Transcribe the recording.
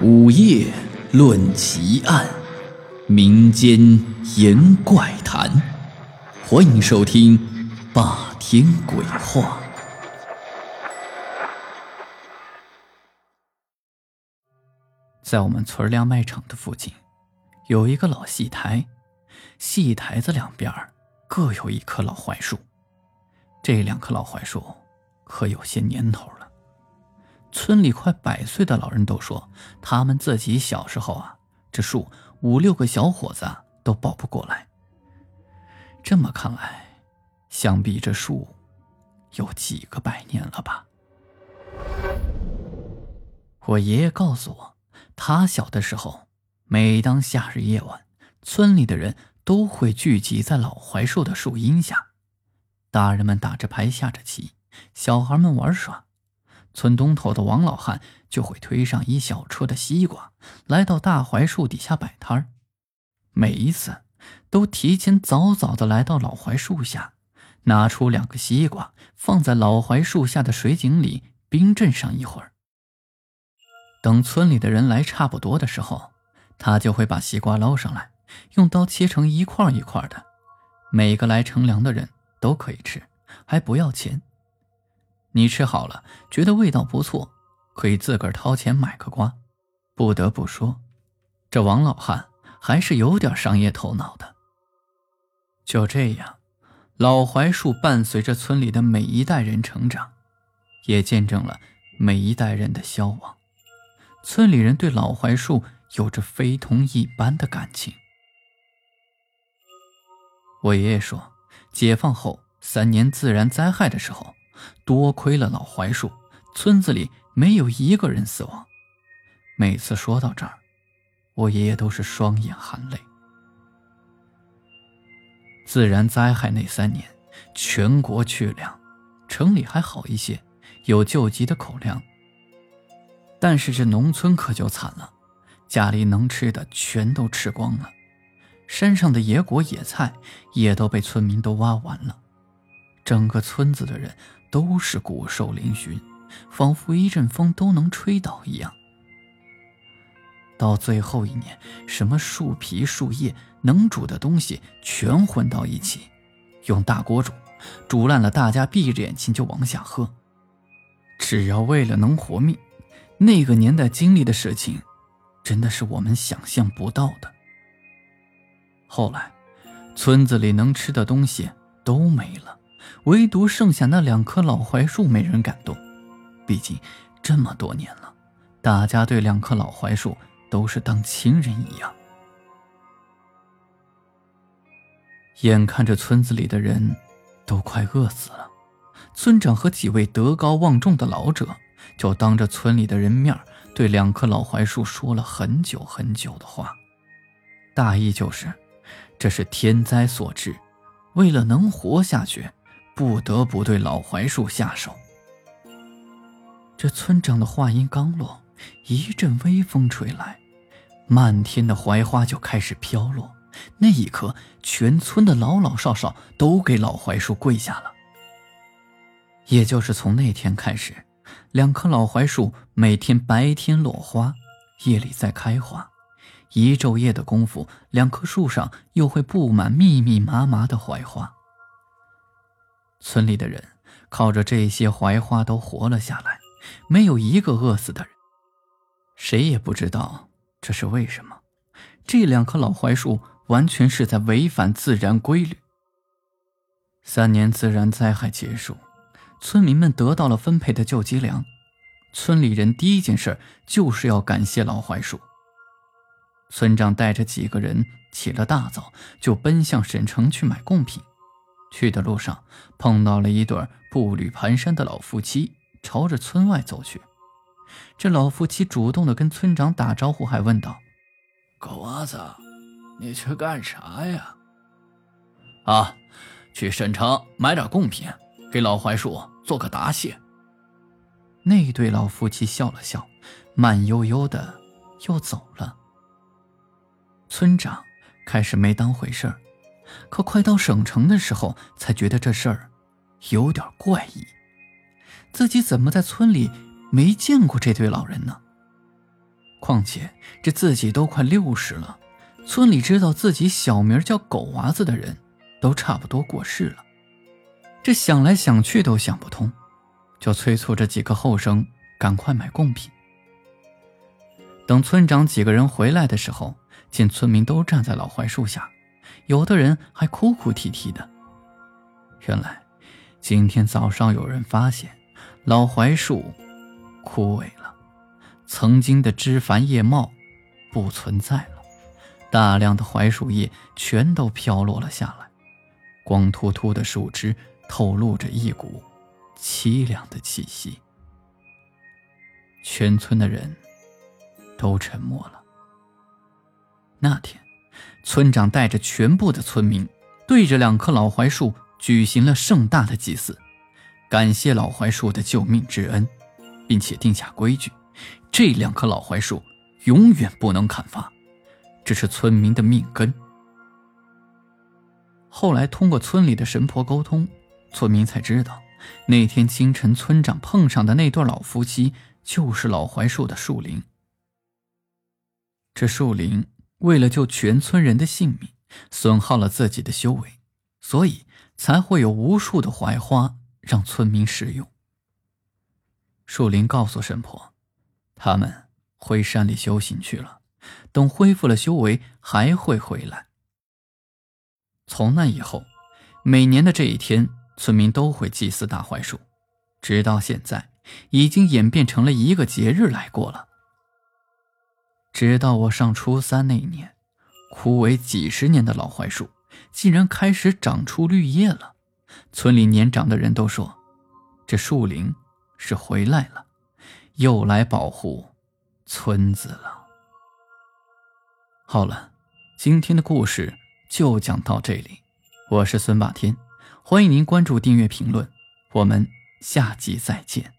午夜论奇案，民间言怪谈，欢迎收听《霸天鬼话》。在我们村粮卖场的附近，有一个老戏台，戏台子两边各有一棵老槐树，这两棵老槐树可有些年头了。村里快百岁的老人都说，他们自己小时候啊，这树五六个小伙子都抱不过来。这么看来，想必这树有几个百年了吧？我爷爷告诉我，他小的时候，每当夏日夜晚，村里的人都会聚集在老槐树的树荫下，大人们打着牌下着棋，小孩们玩耍。村东头的王老汉就会推上一小车的西瓜，来到大槐树底下摆摊儿。每一次，都提前早早的来到老槐树下，拿出两个西瓜，放在老槐树下的水井里冰镇上一会儿。等村里的人来差不多的时候，他就会把西瓜捞上来，用刀切成一块一块的，每个来乘凉的人都可以吃，还不要钱。你吃好了，觉得味道不错，可以自个儿掏钱买个瓜。不得不说，这王老汉还是有点商业头脑的。就这样，老槐树伴随着村里的每一代人成长，也见证了每一代人的消亡。村里人对老槐树有着非同一般的感情。我爷爷说，解放后三年自然灾害的时候。多亏了老槐树，村子里没有一个人死亡。每次说到这儿，我爷爷都是双眼含泪。自然灾害那三年，全国缺粮，城里还好一些，有救急的口粮。但是这农村可就惨了，家里能吃的全都吃光了，山上的野果野菜也都被村民都挖完了，整个村子的人。都是骨瘦嶙峋，仿佛一阵风都能吹倒一样。到最后一年，什么树皮、树叶能煮的东西全混到一起，用大锅煮，煮烂了，大家闭着眼睛就往下喝。只要为了能活命，那个年代经历的事情，真的是我们想象不到的。后来，村子里能吃的东西都没了。唯独剩下那两棵老槐树没人敢动，毕竟这么多年了，大家对两棵老槐树都是当亲人一样。眼看着村子里的人都快饿死了，村长和几位德高望重的老者就当着村里的人面对两棵老槐树说了很久很久的话，大意就是这是天灾所致，为了能活下去。不得不对老槐树下手。这村长的话音刚落，一阵微风吹来，漫天的槐花就开始飘落。那一刻，全村的老老少少都给老槐树跪下了。也就是从那天开始，两棵老槐树每天白天落花，夜里再开花，一昼夜的功夫，两棵树上又会布满密密麻麻的槐花。村里的人靠着这些槐花都活了下来，没有一个饿死的人。谁也不知道这是为什么。这两棵老槐树完全是在违反自然规律。三年自然灾害结束，村民们得到了分配的救济粮。村里人第一件事就是要感谢老槐树。村长带着几个人起了大早，就奔向省城去买贡品。去的路上碰到了一对步履蹒跚的老夫妻，朝着村外走去。这老夫妻主动的跟村长打招呼，还问道：“狗娃子，你去干啥呀？”“啊，去省城买点贡品，给老槐树做个答谢。”那对老夫妻笑了笑，慢悠悠的又走了。村长开始没当回事儿。可快到省城的时候，才觉得这事儿有点怪异。自己怎么在村里没见过这对老人呢？况且这自己都快六十了，村里知道自己小名叫狗娃子的人，都差不多过世了。这想来想去都想不通，就催促着几个后生赶快买贡品。等村长几个人回来的时候，见村民都站在老槐树下，有的人还哭哭啼啼的。原来，今天早上有人发现老槐树枯萎了，曾经的枝繁叶茂不存在了，大量的槐树叶全都飘落了下来，光秃秃的树枝透露着一股凄凉的气息。全村的人。都沉默了。那天，村长带着全部的村民，对着两棵老槐树举行了盛大的祭祀，感谢老槐树的救命之恩，并且定下规矩：这两棵老槐树永远不能砍伐，这是村民的命根。后来通过村里的神婆沟通，村民才知道，那天清晨村长碰上的那对老夫妻，就是老槐树的树林。这树林为了救全村人的性命，损耗了自己的修为，所以才会有无数的槐花让村民食用。树林告诉神婆，他们回山里修行去了，等恢复了修为还会回来。从那以后，每年的这一天，村民都会祭祀大槐树，直到现在，已经演变成了一个节日来过了。直到我上初三那一年，枯萎几十年的老槐树竟然开始长出绿叶了。村里年长的人都说，这树林是回来了，又来保护村子了。好了，今天的故事就讲到这里。我是孙霸天，欢迎您关注、订阅、评论，我们下集再见。